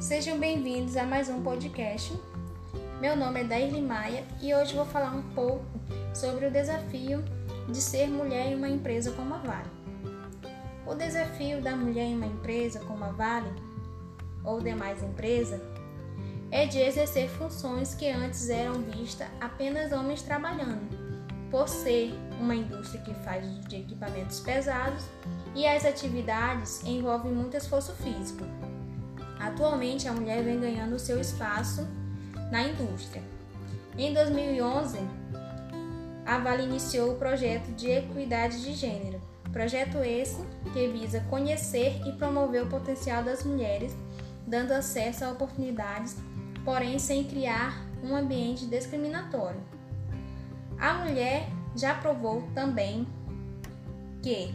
Sejam bem-vindos a mais um podcast. Meu nome é Dairly Maia e hoje vou falar um pouco sobre o desafio de ser mulher em uma empresa como a Vale. O desafio da mulher em uma empresa como a Vale ou demais empresas é de exercer funções que antes eram vistas apenas homens trabalhando, por ser uma indústria que faz uso de equipamentos pesados e as atividades envolvem muito esforço físico. Atualmente, a mulher vem ganhando seu espaço na indústria. Em 2011, a Vale iniciou o projeto de equidade de gênero. Projeto esse que visa conhecer e promover o potencial das mulheres, dando acesso a oportunidades, porém sem criar um ambiente discriminatório. A mulher já provou também que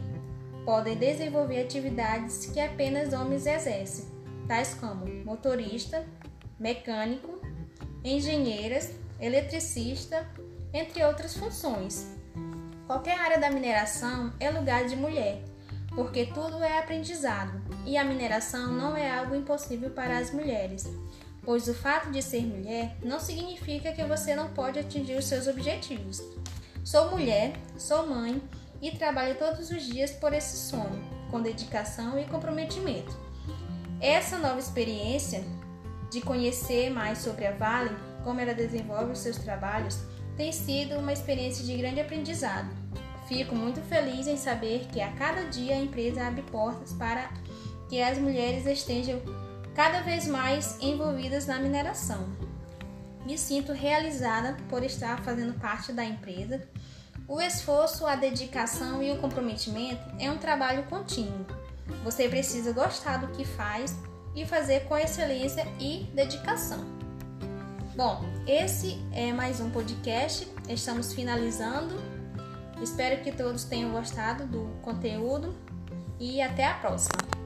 podem desenvolver atividades que apenas homens exercem, tais como motorista, mecânico, engenheiras, eletricista, entre outras funções. Qualquer área da mineração é lugar de mulher, porque tudo é aprendizado e a mineração não é algo impossível para as mulheres, pois o fato de ser mulher não significa que você não pode atingir os seus objetivos. Sou mulher, sou mãe e trabalho todos os dias por esse sonho, com dedicação e comprometimento. Essa nova experiência de conhecer mais sobre a Vale, como ela desenvolve os seus trabalhos, tem sido uma experiência de grande aprendizado. Fico muito feliz em saber que a cada dia a empresa abre portas para que as mulheres estejam cada vez mais envolvidas na mineração. Me sinto realizada por estar fazendo parte da empresa. O esforço, a dedicação e o comprometimento é um trabalho contínuo. Você precisa gostar do que faz e fazer com excelência e dedicação. Bom, esse é mais um podcast. Estamos finalizando. Espero que todos tenham gostado do conteúdo e até a próxima.